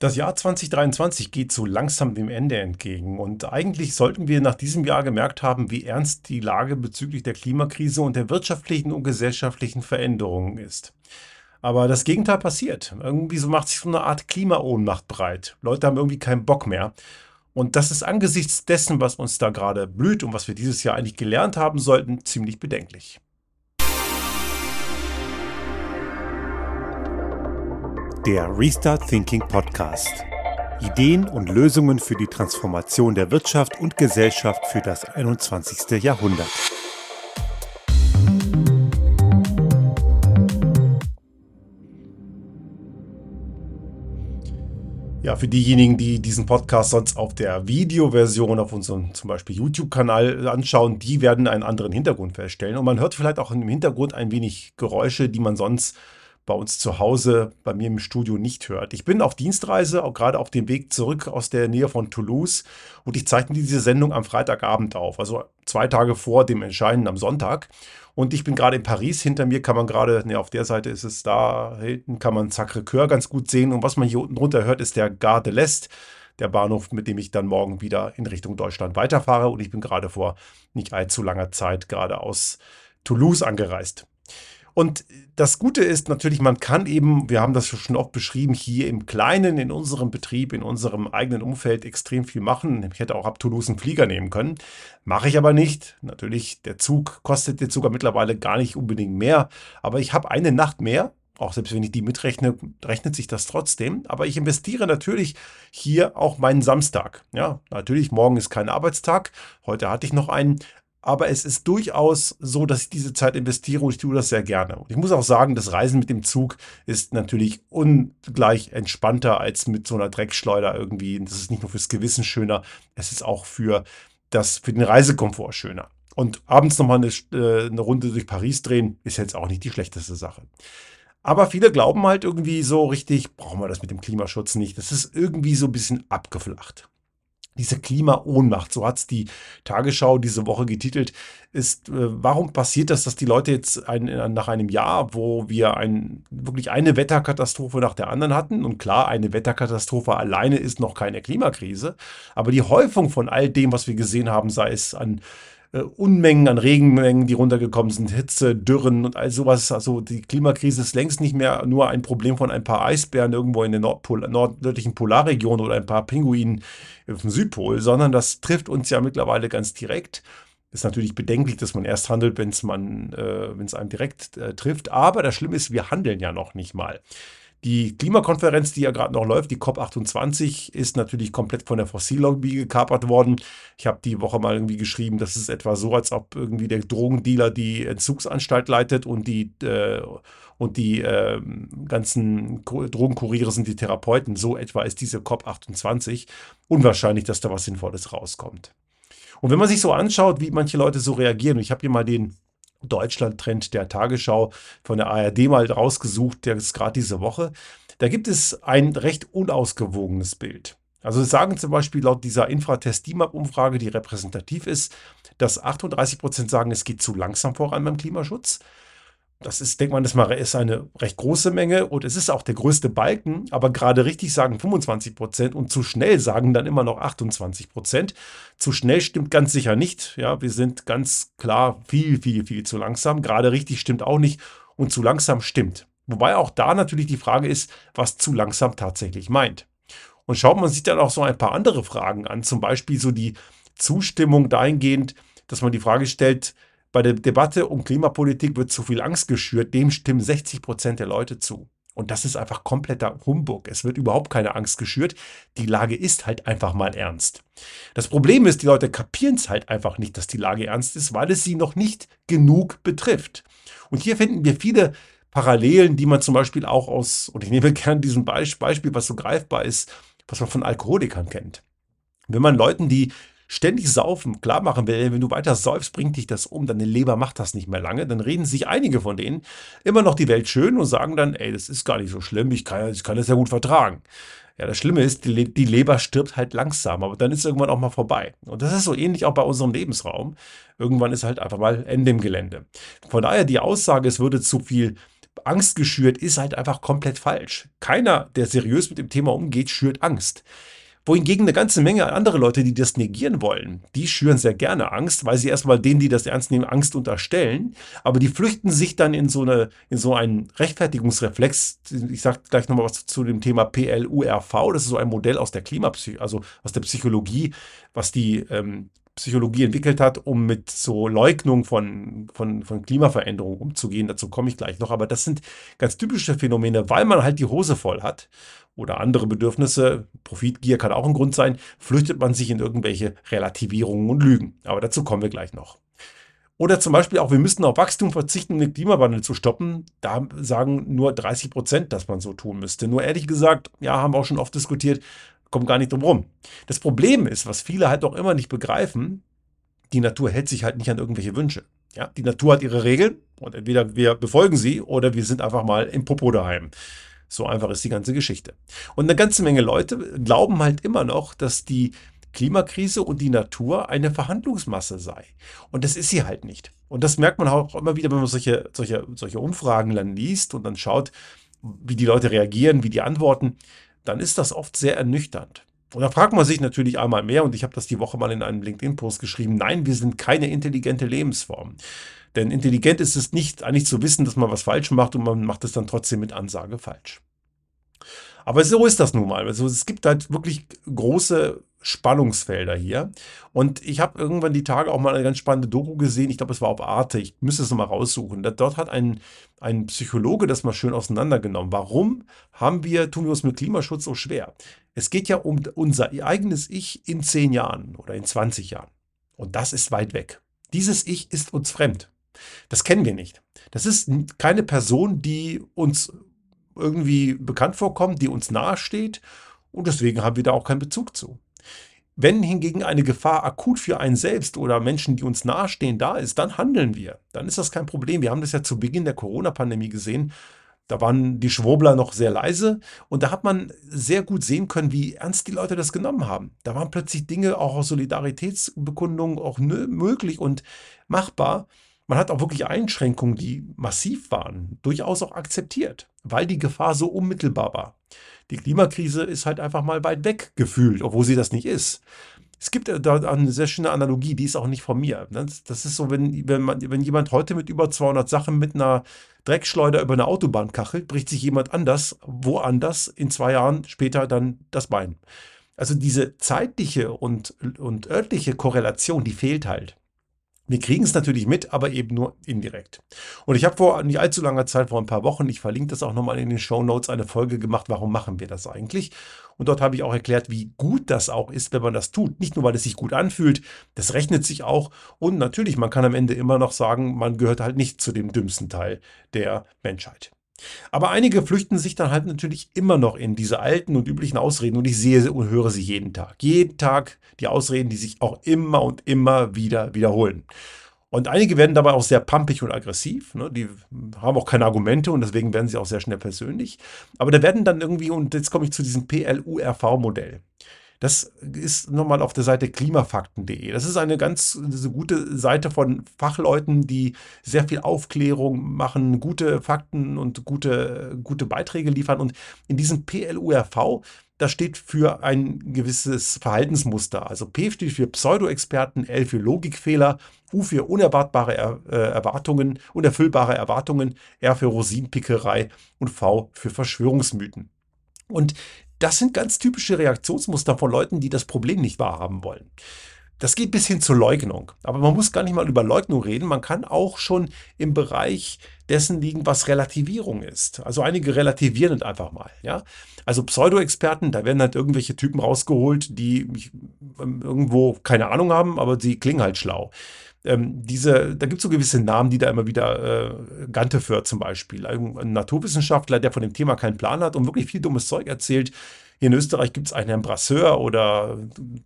Das Jahr 2023 geht so langsam dem Ende entgegen und eigentlich sollten wir nach diesem Jahr gemerkt haben, wie ernst die Lage bezüglich der Klimakrise und der wirtschaftlichen und gesellschaftlichen Veränderungen ist. Aber das Gegenteil passiert. Irgendwie so macht sich so eine Art Klimaohnmacht breit. Leute haben irgendwie keinen Bock mehr. Und das ist angesichts dessen, was uns da gerade blüht und was wir dieses Jahr eigentlich gelernt haben sollten, ziemlich bedenklich. Der Restart Thinking Podcast. Ideen und Lösungen für die Transformation der Wirtschaft und Gesellschaft für das 21. Jahrhundert. Ja, für diejenigen, die diesen Podcast sonst auf der Videoversion auf unserem zum Beispiel YouTube-Kanal anschauen, die werden einen anderen Hintergrund feststellen. Und man hört vielleicht auch im Hintergrund ein wenig Geräusche, die man sonst bei uns zu Hause, bei mir im Studio nicht hört. Ich bin auf Dienstreise, auch gerade auf dem Weg zurück aus der Nähe von Toulouse und ich zeichne diese Sendung am Freitagabend auf, also zwei Tage vor dem Entscheiden am Sonntag. Und ich bin gerade in Paris. Hinter mir kann man gerade, ne, auf der Seite ist es da, hinten kann man Sacré-Cœur ganz gut sehen. Und was man hier unten drunter hört, ist der Gare de l'Est, der Bahnhof, mit dem ich dann morgen wieder in Richtung Deutschland weiterfahre. Und ich bin gerade vor nicht allzu langer Zeit gerade aus Toulouse angereist. Und das Gute ist natürlich, man kann eben, wir haben das schon oft beschrieben, hier im Kleinen, in unserem Betrieb, in unserem eigenen Umfeld extrem viel machen. Ich hätte auch ab Toulouse einen Flieger nehmen können. Mache ich aber nicht. Natürlich, der Zug kostet jetzt sogar mittlerweile gar nicht unbedingt mehr. Aber ich habe eine Nacht mehr. Auch selbst wenn ich die mitrechne, rechnet sich das trotzdem. Aber ich investiere natürlich hier auch meinen Samstag. Ja, natürlich, morgen ist kein Arbeitstag. Heute hatte ich noch einen. Aber es ist durchaus so, dass ich diese Zeit investiere und ich tue das sehr gerne. Und ich muss auch sagen, das Reisen mit dem Zug ist natürlich ungleich entspannter als mit so einer Dreckschleuder irgendwie. Das ist nicht nur fürs Gewissen schöner, es ist auch für, das, für den Reisekomfort schöner. Und abends nochmal eine, äh, eine Runde durch Paris drehen, ist jetzt auch nicht die schlechteste Sache. Aber viele glauben halt irgendwie so richtig, brauchen wir das mit dem Klimaschutz nicht. Das ist irgendwie so ein bisschen abgeflacht diese Klimaohnmacht, so hat es die Tagesschau diese Woche getitelt, ist, äh, warum passiert das, dass die Leute jetzt ein, nach einem Jahr, wo wir ein, wirklich eine Wetterkatastrophe nach der anderen hatten, und klar, eine Wetterkatastrophe alleine ist noch keine Klimakrise, aber die Häufung von all dem, was wir gesehen haben, sei es an äh, Unmengen an Regenmengen, die runtergekommen sind, Hitze, Dürren und all sowas. Also die Klimakrise ist längst nicht mehr nur ein Problem von ein paar Eisbären irgendwo in der Nordpol nördlichen Polarregion oder ein paar Pinguinen auf dem Südpol, sondern das trifft uns ja mittlerweile ganz direkt. Ist natürlich bedenklich, dass man erst handelt, wenn es äh, einem direkt äh, trifft. Aber das Schlimme ist, wir handeln ja noch nicht mal. Die Klimakonferenz, die ja gerade noch läuft, die COP28, ist natürlich komplett von der Fossillobby gekapert worden. Ich habe die Woche mal irgendwie geschrieben, das ist etwa so, als ob irgendwie der Drogendealer die Entzugsanstalt leitet und die, äh, und die äh, ganzen Drogenkuriere sind die Therapeuten. So etwa ist diese COP28. Unwahrscheinlich, dass da was Sinnvolles rauskommt. Und wenn man sich so anschaut, wie manche Leute so reagieren, ich habe hier mal den Deutschland-Trend der Tagesschau von der ARD mal rausgesucht, der ist gerade diese Woche. Da gibt es ein recht unausgewogenes Bild. Also sagen zum Beispiel laut dieser Infratest-DIMAP-Umfrage, die repräsentativ ist, dass 38 Prozent sagen, es geht zu langsam voran beim Klimaschutz. Das ist, denkt man, das ist eine recht große Menge und es ist auch der größte Balken, aber gerade richtig sagen 25 Prozent und zu schnell sagen dann immer noch 28 Prozent. Zu schnell stimmt ganz sicher nicht. Ja, wir sind ganz klar viel, viel, viel zu langsam. Gerade richtig stimmt auch nicht und zu langsam stimmt. Wobei auch da natürlich die Frage ist, was zu langsam tatsächlich meint. Und schaut man sich dann auch so ein paar andere Fragen an, zum Beispiel so die Zustimmung dahingehend, dass man die Frage stellt, bei der Debatte um Klimapolitik wird zu viel Angst geschürt. Dem stimmen 60 Prozent der Leute zu. Und das ist einfach kompletter Humbug. Es wird überhaupt keine Angst geschürt. Die Lage ist halt einfach mal ernst. Das Problem ist, die Leute kapieren es halt einfach nicht, dass die Lage ernst ist, weil es sie noch nicht genug betrifft. Und hier finden wir viele Parallelen, die man zum Beispiel auch aus, und ich nehme gern diesen Beispiel, was so greifbar ist, was man von Alkoholikern kennt. Wenn man Leuten, die ständig saufen klar machen will, wenn du weiter säufst, bringt dich das um, deine Leber macht das nicht mehr lange, dann reden sich einige von denen immer noch die Welt schön und sagen dann, ey, das ist gar nicht so schlimm, ich kann, ich kann das ja gut vertragen. Ja, das Schlimme ist, die, die Leber stirbt halt langsam, aber dann ist irgendwann auch mal vorbei. Und das ist so ähnlich auch bei unserem Lebensraum. Irgendwann ist halt einfach mal Ende im Gelände. Von daher die Aussage, es würde zu viel Angst geschürt, ist halt einfach komplett falsch. Keiner, der seriös mit dem Thema umgeht, schürt Angst wohingegen eine ganze Menge andere Leute, die das negieren wollen, die schüren sehr gerne Angst, weil sie erstmal denen, die das ernst nehmen, Angst unterstellen. Aber die flüchten sich dann in so, eine, in so einen Rechtfertigungsreflex. Ich sage gleich nochmal was zu dem Thema PLURV. Das ist so ein Modell aus der Klimapsychologie, also aus der Psychologie, was die ähm, Psychologie entwickelt hat, um mit so Leugnung von, von, von Klimaveränderungen umzugehen. Dazu komme ich gleich noch. Aber das sind ganz typische Phänomene, weil man halt die Hose voll hat oder andere Bedürfnisse, Profitgier kann auch ein Grund sein, flüchtet man sich in irgendwelche Relativierungen und Lügen. Aber dazu kommen wir gleich noch. Oder zum Beispiel auch, wir müssten auf Wachstum verzichten, um den Klimawandel zu stoppen. Da sagen nur 30 Prozent, dass man so tun müsste. Nur ehrlich gesagt, ja, haben wir auch schon oft diskutiert, kommt gar nicht drum rum. Das Problem ist, was viele halt auch immer nicht begreifen, die Natur hält sich halt nicht an irgendwelche Wünsche. Ja, die Natur hat ihre Regeln und entweder wir befolgen sie oder wir sind einfach mal im Popo daheim. So einfach ist die ganze Geschichte. Und eine ganze Menge Leute glauben halt immer noch, dass die Klimakrise und die Natur eine Verhandlungsmasse sei. Und das ist sie halt nicht. Und das merkt man auch immer wieder, wenn man solche, solche, solche Umfragen dann liest und dann schaut, wie die Leute reagieren, wie die antworten, dann ist das oft sehr ernüchternd. Und da fragt man sich natürlich einmal mehr, und ich habe das die Woche mal in einem LinkedIn-Post geschrieben, nein, wir sind keine intelligente Lebensform. Denn intelligent ist es nicht, eigentlich zu wissen, dass man was falsch macht und man macht es dann trotzdem mit Ansage falsch. Aber so ist das nun mal. Also es gibt halt wirklich große Spannungsfelder hier. Und ich habe irgendwann die Tage auch mal eine ganz spannende Doku gesehen. Ich glaube, es war auf Arte. Ich müsste es mal raussuchen. Dort hat ein, ein Psychologe das mal schön auseinandergenommen. Warum haben wir, tun wir uns mit Klimaschutz so schwer? Es geht ja um unser eigenes Ich in zehn Jahren oder in 20 Jahren. Und das ist weit weg. Dieses Ich ist uns fremd. Das kennen wir nicht. Das ist keine Person, die uns irgendwie bekannt vorkommt, die uns nahesteht und deswegen haben wir da auch keinen Bezug zu. Wenn hingegen eine Gefahr akut für einen selbst oder Menschen, die uns nahestehen, da ist, dann handeln wir. Dann ist das kein Problem. Wir haben das ja zu Beginn der Corona-Pandemie gesehen. Da waren die Schwurbler noch sehr leise und da hat man sehr gut sehen können, wie ernst die Leute das genommen haben. Da waren plötzlich Dinge auch aus Solidaritätsbekundungen auch möglich und machbar. Man hat auch wirklich Einschränkungen, die massiv waren, durchaus auch akzeptiert, weil die Gefahr so unmittelbar war. Die Klimakrise ist halt einfach mal weit weg gefühlt, obwohl sie das nicht ist. Es gibt da eine sehr schöne Analogie, die ist auch nicht von mir. Das ist so, wenn, wenn, man, wenn jemand heute mit über 200 Sachen mit einer Dreckschleuder über eine Autobahn kachelt, bricht sich jemand anders, woanders, in zwei Jahren später dann das Bein. Also diese zeitliche und, und örtliche Korrelation, die fehlt halt. Wir kriegen es natürlich mit, aber eben nur indirekt. Und ich habe vor nicht allzu langer Zeit, vor ein paar Wochen, ich verlinke das auch nochmal in den Show Notes, eine Folge gemacht, warum machen wir das eigentlich? Und dort habe ich auch erklärt, wie gut das auch ist, wenn man das tut. Nicht nur, weil es sich gut anfühlt, das rechnet sich auch. Und natürlich, man kann am Ende immer noch sagen, man gehört halt nicht zu dem dümmsten Teil der Menschheit. Aber einige flüchten sich dann halt natürlich immer noch in diese alten und üblichen Ausreden und ich sehe und höre sie jeden Tag. Jeden Tag die Ausreden, die sich auch immer und immer wieder wiederholen. Und einige werden dabei auch sehr pampig und aggressiv. Ne? Die haben auch keine Argumente und deswegen werden sie auch sehr schnell persönlich. Aber da werden dann irgendwie, und jetzt komme ich zu diesem PLURV-Modell. Das ist nochmal auf der Seite klimafakten.de. Das ist eine ganz eine gute Seite von Fachleuten, die sehr viel Aufklärung machen, gute Fakten und gute, gute Beiträge liefern. Und in diesem PLURV, das steht für ein gewisses Verhaltensmuster. Also P steht für Pseudo-Experten, L für Logikfehler, U für unerwartbare er äh, Erwartungen, unerfüllbare Erwartungen, R für Rosinenpickerei und V für Verschwörungsmythen. Und das sind ganz typische Reaktionsmuster von Leuten, die das Problem nicht wahrhaben wollen. Das geht bis hin zur Leugnung. Aber man muss gar nicht mal über Leugnung reden. Man kann auch schon im Bereich dessen liegen, was Relativierung ist. Also einige relativieren es einfach mal. Ja? Also Pseudo-Experten, da werden halt irgendwelche Typen rausgeholt, die ähm, irgendwo keine Ahnung haben, aber sie klingen halt schlau ähm, diese, da gibt es so gewisse Namen, die da immer wieder, äh, Gantefer zum Beispiel, ein Naturwissenschaftler, der von dem Thema keinen Plan hat und wirklich viel dummes Zeug erzählt, hier in Österreich gibt es einen Brasseur oder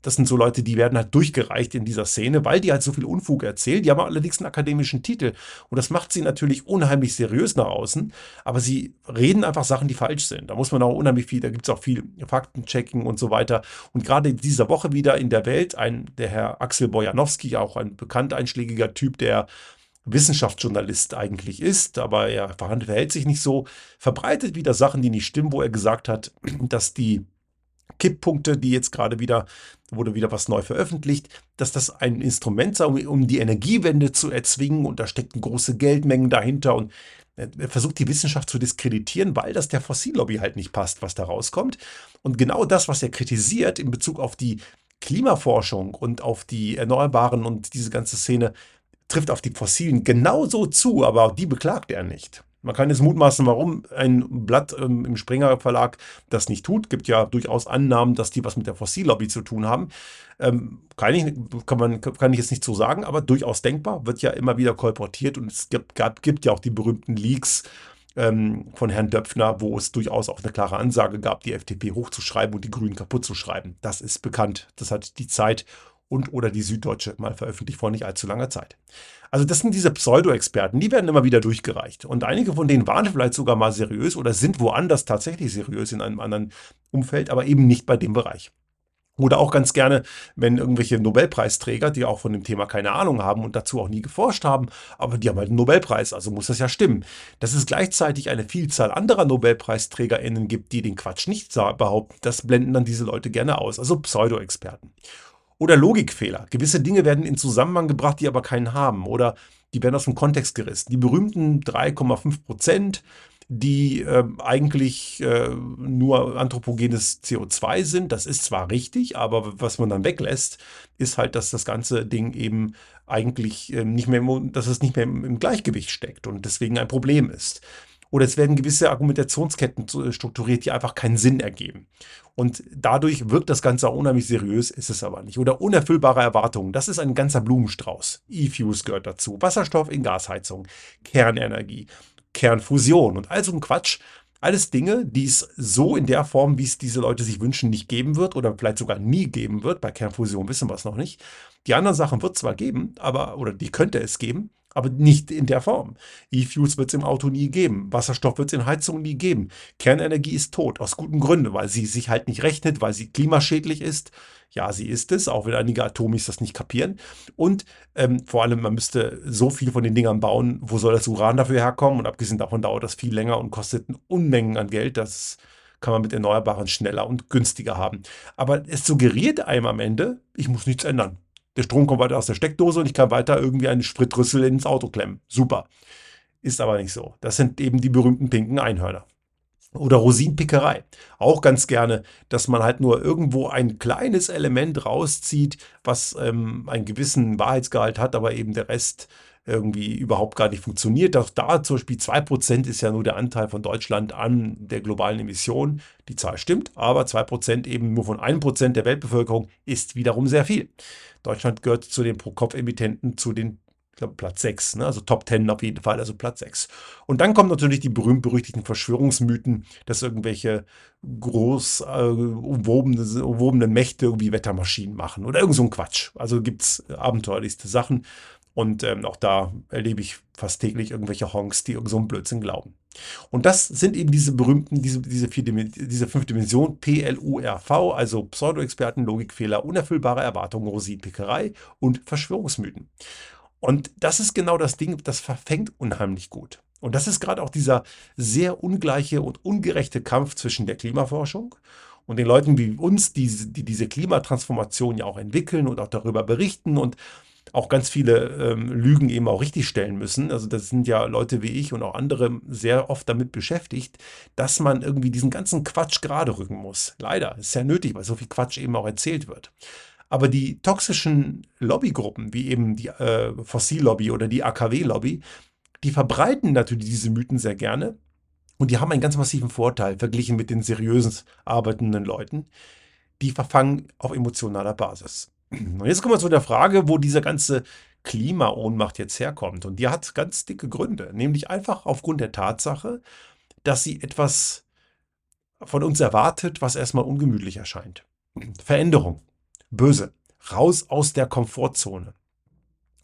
das sind so Leute, die werden halt durchgereicht in dieser Szene, weil die halt so viel Unfug erzählen. Die haben allerdings einen akademischen Titel und das macht sie natürlich unheimlich seriös nach außen, aber sie reden einfach Sachen, die falsch sind. Da muss man auch unheimlich viel, da gibt es auch viel Faktenchecking und so weiter. Und gerade in dieser Woche wieder in der Welt, ein, der Herr Axel Bojanowski, auch ein bekannt einschlägiger Typ, der Wissenschaftsjournalist eigentlich ist, aber er verhält sich nicht so, verbreitet wieder Sachen, die nicht stimmen, wo er gesagt hat, dass die Kipppunkte, die jetzt gerade wieder, wurde wieder was neu veröffentlicht, dass das ein Instrument sei, um die Energiewende zu erzwingen und da stecken große Geldmengen dahinter und er versucht die Wissenschaft zu diskreditieren, weil das der Fossillobby halt nicht passt, was da rauskommt. Und genau das, was er kritisiert in Bezug auf die Klimaforschung und auf die Erneuerbaren und diese ganze Szene, trifft auf die Fossilen genauso zu, aber die beklagt er nicht. Man kann jetzt mutmaßen, warum ein Blatt ähm, im Springer Verlag das nicht tut. Gibt ja durchaus Annahmen, dass die was mit der Fossillobby zu tun haben. Ähm, kann, ich, kann, man, kann ich jetzt nicht so sagen, aber durchaus denkbar. Wird ja immer wieder kolportiert und es gibt, gab, gibt ja auch die berühmten Leaks ähm, von Herrn Döpfner, wo es durchaus auch eine klare Ansage gab, die FDP hochzuschreiben und die Grünen kaputt zu schreiben. Das ist bekannt. Das hat die Zeit und oder die Süddeutsche mal veröffentlicht vor nicht allzu langer Zeit. Also das sind diese Pseudo-Experten, die werden immer wieder durchgereicht. Und einige von denen waren vielleicht sogar mal seriös oder sind woanders tatsächlich seriös in einem anderen Umfeld, aber eben nicht bei dem Bereich. Oder auch ganz gerne, wenn irgendwelche Nobelpreisträger, die auch von dem Thema keine Ahnung haben und dazu auch nie geforscht haben, aber die haben halt einen Nobelpreis, also muss das ja stimmen. Dass es gleichzeitig eine Vielzahl anderer NobelpreisträgerInnen gibt, die den Quatsch nicht behaupten, das blenden dann diese Leute gerne aus, also Pseudo-Experten. Oder Logikfehler. Gewisse Dinge werden in Zusammenhang gebracht, die aber keinen haben. Oder die werden aus dem Kontext gerissen. Die berühmten 3,5 Prozent, die äh, eigentlich äh, nur anthropogenes CO2 sind, das ist zwar richtig, aber was man dann weglässt, ist halt, dass das ganze Ding eben eigentlich äh, nicht mehr, dass es nicht mehr im Gleichgewicht steckt und deswegen ein Problem ist. Oder es werden gewisse Argumentationsketten äh, strukturiert, die einfach keinen Sinn ergeben. Und dadurch wirkt das Ganze auch unheimlich seriös, ist es aber nicht. Oder unerfüllbare Erwartungen, das ist ein ganzer Blumenstrauß. E-Fuels gehört dazu, Wasserstoff in Gasheizung, Kernenergie, Kernfusion und all so ein Quatsch. Alles Dinge, die es so in der Form, wie es diese Leute sich wünschen, nicht geben wird oder vielleicht sogar nie geben wird. Bei Kernfusion wissen wir es noch nicht. Die anderen Sachen wird es zwar geben, aber, oder die könnte es geben, aber nicht in der Form. E-Fuels wird es im Auto nie geben. Wasserstoff wird es in Heizungen nie geben. Kernenergie ist tot, aus guten Gründen, weil sie sich halt nicht rechnet, weil sie klimaschädlich ist. Ja, sie ist es, auch wenn einige Atomis das nicht kapieren. Und ähm, vor allem, man müsste so viel von den Dingern bauen, wo soll das Uran dafür herkommen? Und abgesehen davon dauert das viel länger und kostet Unmengen an Geld. Das kann man mit Erneuerbaren schneller und günstiger haben. Aber es suggeriert einem am Ende, ich muss nichts ändern. Der Strom kommt weiter aus der Steckdose und ich kann weiter irgendwie einen Spritrüssel ins Auto klemmen. Super. Ist aber nicht so. Das sind eben die berühmten pinken Einhörner. Oder Rosinenpickerei. Auch ganz gerne, dass man halt nur irgendwo ein kleines Element rauszieht, was ähm, einen gewissen Wahrheitsgehalt hat, aber eben der Rest irgendwie überhaupt gar nicht funktioniert. Auch da zum Beispiel 2% ist ja nur der Anteil von Deutschland an der globalen Emission. Die Zahl stimmt, aber 2% eben nur von 1% der Weltbevölkerung ist wiederum sehr viel. Deutschland gehört zu den Pro-Kopf-Emittenten zu den ich glaube, Platz 6, ne? also Top 10 auf jeden Fall, also Platz 6. Und dann kommen natürlich die berühmt-berüchtigten Verschwörungsmythen, dass irgendwelche groß äh, umwobene, umwobene Mächte irgendwie Wettermaschinen machen oder irgend so ein Quatsch. Also gibt es abenteuerlichste Sachen. Und ähm, auch da erlebe ich fast täglich irgendwelche Honks, die irgend so einen Blödsinn glauben. Und das sind eben diese berühmten, diese, diese, vier, diese fünf Dimensionen, PLURV, also Pseudo-Experten, Logikfehler, unerfüllbare Erwartungen, Rosinpickerei und Verschwörungsmythen. Und das ist genau das Ding, das verfängt unheimlich gut. Und das ist gerade auch dieser sehr ungleiche und ungerechte Kampf zwischen der Klimaforschung und den Leuten wie uns, die, die diese Klimatransformation ja auch entwickeln und auch darüber berichten und auch ganz viele ähm, Lügen eben auch richtig stellen müssen. Also das sind ja Leute wie ich und auch andere sehr oft damit beschäftigt, dass man irgendwie diesen ganzen Quatsch gerade rücken muss. Leider, ist ja nötig, weil so viel Quatsch eben auch erzählt wird. Aber die toxischen Lobbygruppen, wie eben die äh, Fossillobby oder die AKW-Lobby, die verbreiten natürlich diese Mythen sehr gerne. Und die haben einen ganz massiven Vorteil verglichen mit den seriösen arbeitenden Leuten. Die verfangen auf emotionaler Basis. Und jetzt kommen wir zu der Frage, wo diese ganze Klimaohnmacht jetzt herkommt. Und die hat ganz dicke Gründe, nämlich einfach aufgrund der Tatsache, dass sie etwas von uns erwartet, was erstmal ungemütlich erscheint. Veränderung, böse, raus aus der Komfortzone.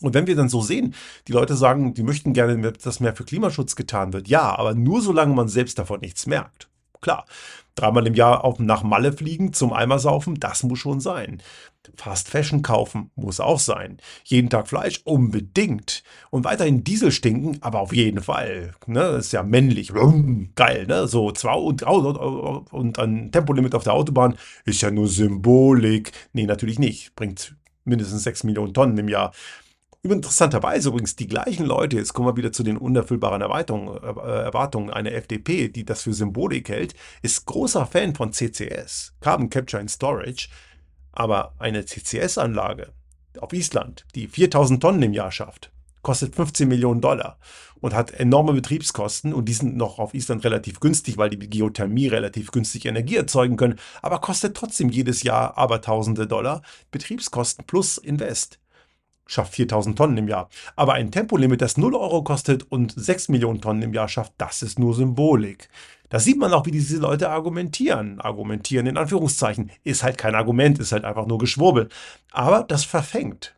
Und wenn wir dann so sehen, die Leute sagen, die möchten gerne, dass mehr für Klimaschutz getan wird. Ja, aber nur solange man selbst davon nichts merkt. Klar, dreimal im Jahr auf, nach Malle fliegen, zum Eimer saufen, das muss schon sein. Fast Fashion kaufen muss auch sein. Jeden Tag Fleisch unbedingt. Und weiterhin Diesel stinken, aber auf jeden Fall. Ne? Das ist ja männlich. Geil, ne? So zwei und, und ein Tempolimit auf der Autobahn ist ja nur Symbolik. Nee, natürlich nicht. Bringt mindestens 6 Millionen Tonnen im Jahr. Interessanterweise übrigens die gleichen Leute, jetzt kommen wir wieder zu den unerfüllbaren Erwartungen, äh, einer FDP, die das für Symbolik hält, ist großer Fan von CCS, Carbon Capture and Storage, aber eine CCS-Anlage auf Island, die 4000 Tonnen im Jahr schafft, kostet 15 Millionen Dollar und hat enorme Betriebskosten und die sind noch auf Island relativ günstig, weil die Geothermie relativ günstig Energie erzeugen können, aber kostet trotzdem jedes Jahr aber tausende Dollar Betriebskosten plus Invest schafft 4000 Tonnen im Jahr. Aber ein Tempolimit, das 0 Euro kostet und 6 Millionen Tonnen im Jahr schafft, das ist nur Symbolik. Da sieht man auch, wie diese Leute argumentieren. Argumentieren in Anführungszeichen. Ist halt kein Argument, ist halt einfach nur Geschwurbel. Aber das verfängt.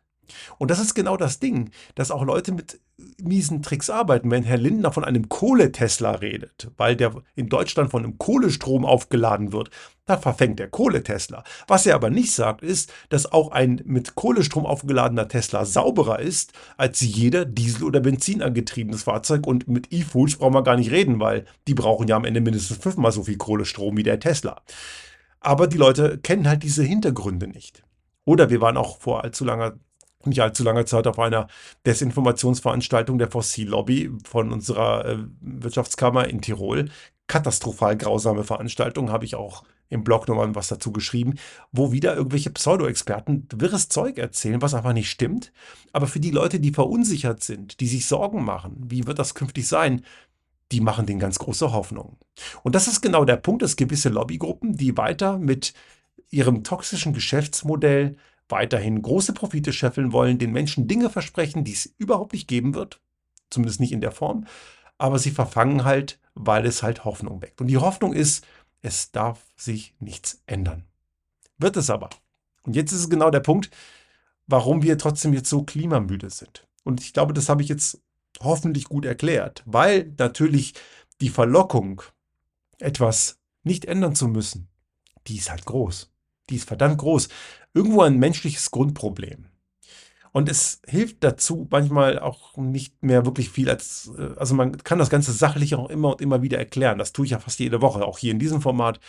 Und das ist genau das Ding, dass auch Leute mit miesen Tricks arbeiten. Wenn Herr Lindner von einem Kohletesla redet, weil der in Deutschland von einem Kohlestrom aufgeladen wird, da verfängt der Kohletesla. Was er aber nicht sagt, ist, dass auch ein mit Kohlestrom aufgeladener Tesla sauberer ist als jeder Diesel- oder Benzin angetriebenes Fahrzeug. Und mit E-Foods brauchen wir gar nicht reden, weil die brauchen ja am Ende mindestens fünfmal so viel Kohlestrom wie der Tesla. Aber die Leute kennen halt diese Hintergründe nicht. Oder wir waren auch vor allzu langer nicht allzu langer Zeit auf einer Desinformationsveranstaltung der Fossillobby von unserer äh, Wirtschaftskammer in Tirol. Katastrophal grausame Veranstaltung, habe ich auch im Blog nochmal was dazu geschrieben, wo wieder irgendwelche Pseudo-Experten wirres Zeug erzählen, was einfach nicht stimmt. Aber für die Leute, die verunsichert sind, die sich Sorgen machen, wie wird das künftig sein, die machen denen ganz große Hoffnung. Und das ist genau der Punkt, dass gewisse Lobbygruppen, die weiter mit ihrem toxischen Geschäftsmodell weiterhin große Profite scheffeln wollen, den Menschen Dinge versprechen, die es überhaupt nicht geben wird, zumindest nicht in der Form, aber sie verfangen halt, weil es halt Hoffnung weckt. Und die Hoffnung ist, es darf sich nichts ändern. Wird es aber. Und jetzt ist es genau der Punkt, warum wir trotzdem jetzt so klimamüde sind. Und ich glaube, das habe ich jetzt hoffentlich gut erklärt, weil natürlich die Verlockung, etwas nicht ändern zu müssen, die ist halt groß. Die ist verdammt groß irgendwo ein menschliches Grundproblem. Und es hilft dazu manchmal auch nicht mehr wirklich viel als, äh, also man kann das Ganze sachlich auch immer und immer wieder erklären. Das tue ich ja fast jede Woche, auch hier in diesem Format.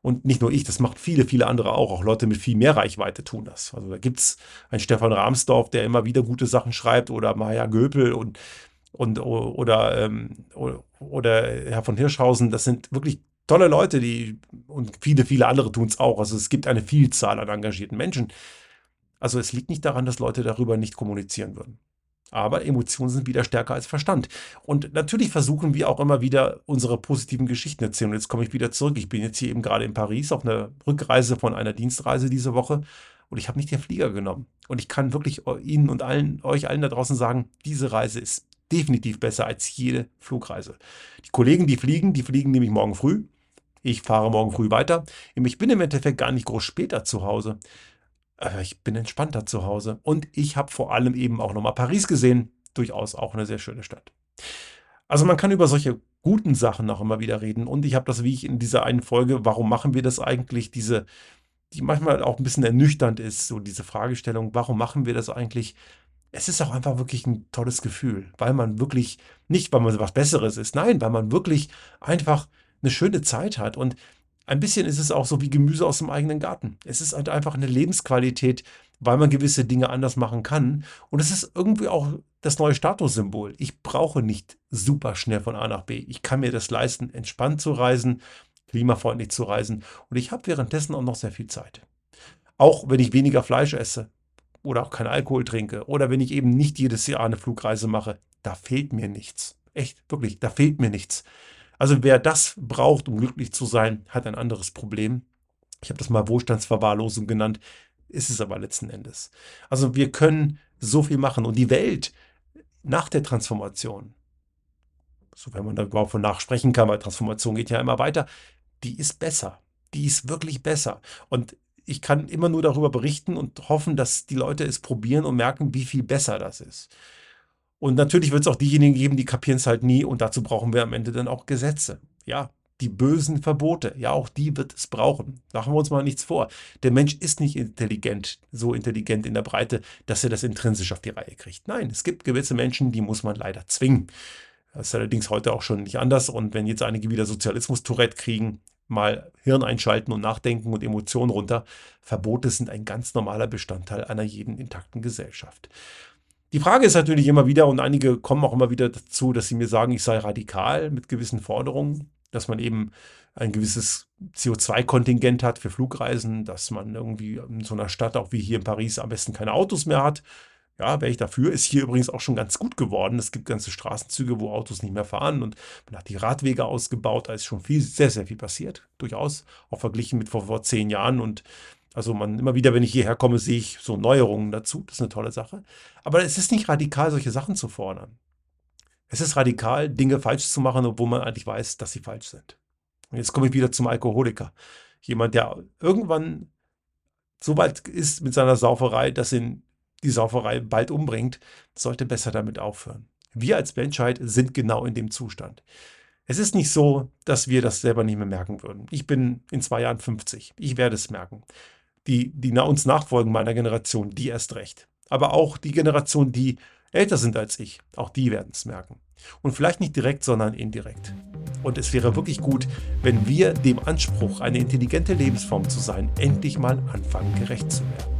Und nicht nur ich, das macht viele, viele andere auch. Auch Leute mit viel mehr Reichweite tun das. Also da gibt es einen Stefan Rahmsdorf, der immer wieder gute Sachen schreibt, oder Maja Göpel und, und oder, ähm, oder Herr von Hirschhausen. Das sind wirklich tolle Leute, die und viele, viele andere tun es auch. Also es gibt eine Vielzahl an engagierten Menschen. Also es liegt nicht daran, dass Leute darüber nicht kommunizieren würden. Aber Emotionen sind wieder stärker als Verstand. Und natürlich versuchen wir auch immer wieder unsere positiven Geschichten erzählen. Und jetzt komme ich wieder zurück. Ich bin jetzt hier eben gerade in Paris auf einer Rückreise von einer Dienstreise diese Woche. Und ich habe nicht den Flieger genommen. Und ich kann wirklich Ihnen und allen, euch allen da draußen sagen, diese Reise ist definitiv besser als jede Flugreise. Die Kollegen, die fliegen, die fliegen nämlich morgen früh. Ich fahre morgen früh weiter. Ich bin im Endeffekt gar nicht groß später zu Hause. Aber ich bin entspannter zu Hause. Und ich habe vor allem eben auch nochmal Paris gesehen. Durchaus auch eine sehr schöne Stadt. Also man kann über solche guten Sachen noch immer wieder reden. Und ich habe das, wie ich in dieser einen Folge, warum machen wir das eigentlich, diese, die manchmal auch ein bisschen ernüchternd ist, so diese Fragestellung, warum machen wir das eigentlich? Es ist auch einfach wirklich ein tolles Gefühl, weil man wirklich, nicht weil man was Besseres ist, nein, weil man wirklich einfach eine schöne Zeit hat. Und ein bisschen ist es auch so wie Gemüse aus dem eigenen Garten. Es ist halt einfach eine Lebensqualität, weil man gewisse Dinge anders machen kann. Und es ist irgendwie auch das neue Statussymbol. Ich brauche nicht super schnell von A nach B. Ich kann mir das leisten, entspannt zu reisen, klimafreundlich zu reisen. Und ich habe währenddessen auch noch sehr viel Zeit. Auch wenn ich weniger Fleisch esse oder auch keinen Alkohol trinke oder wenn ich eben nicht jedes Jahr eine Flugreise mache, da fehlt mir nichts. Echt, wirklich, da fehlt mir nichts. Also wer das braucht, um glücklich zu sein, hat ein anderes Problem. Ich habe das mal Wohlstandsverwahrlosung genannt, ist es aber letzten Endes. Also wir können so viel machen und die Welt nach der Transformation, so wenn man da überhaupt von nachsprechen kann, weil Transformation geht ja immer weiter, die ist besser. Die ist wirklich besser. Und ich kann immer nur darüber berichten und hoffen, dass die Leute es probieren und merken, wie viel besser das ist. Und natürlich wird es auch diejenigen geben, die kapieren es halt nie und dazu brauchen wir am Ende dann auch Gesetze. Ja, die bösen Verbote. Ja, auch die wird es brauchen. Machen wir uns mal nichts vor. Der Mensch ist nicht intelligent, so intelligent in der Breite, dass er das intrinsisch auf die Reihe kriegt. Nein, es gibt gewisse Menschen, die muss man leider zwingen. Das ist allerdings heute auch schon nicht anders. Und wenn jetzt einige wieder Sozialismus-Tourette kriegen, mal Hirn einschalten und nachdenken und Emotionen runter. Verbote sind ein ganz normaler Bestandteil einer jeden intakten Gesellschaft. Die Frage ist natürlich immer wieder, und einige kommen auch immer wieder dazu, dass sie mir sagen, ich sei radikal mit gewissen Forderungen, dass man eben ein gewisses CO2-Kontingent hat für Flugreisen, dass man irgendwie in so einer Stadt, auch wie hier in Paris, am besten keine Autos mehr hat. Ja, wäre ich dafür. Ist hier übrigens auch schon ganz gut geworden. Es gibt ganze Straßenzüge, wo Autos nicht mehr fahren und man hat die Radwege ausgebaut. Da ist schon viel, sehr, sehr viel passiert. Durchaus. Auch verglichen mit vor, vor zehn Jahren. Und also man, immer wieder, wenn ich hierher komme, sehe ich so Neuerungen dazu. Das ist eine tolle Sache. Aber es ist nicht radikal, solche Sachen zu fordern. Es ist radikal, Dinge falsch zu machen, obwohl man eigentlich weiß, dass sie falsch sind. Und jetzt komme ich wieder zum Alkoholiker. Jemand, der irgendwann so weit ist mit seiner Sauferei, dass ihn die Sauferei bald umbringt, sollte besser damit aufhören. Wir als Menschheit sind genau in dem Zustand. Es ist nicht so, dass wir das selber nicht mehr merken würden. Ich bin in zwei Jahren 50. Ich werde es merken. Die, die uns nachfolgen meiner Generation, die erst recht. Aber auch die Generation, die älter sind als ich, auch die werden es merken. Und vielleicht nicht direkt, sondern indirekt. Und es wäre wirklich gut, wenn wir dem Anspruch, eine intelligente Lebensform zu sein, endlich mal anfangen, gerecht zu werden.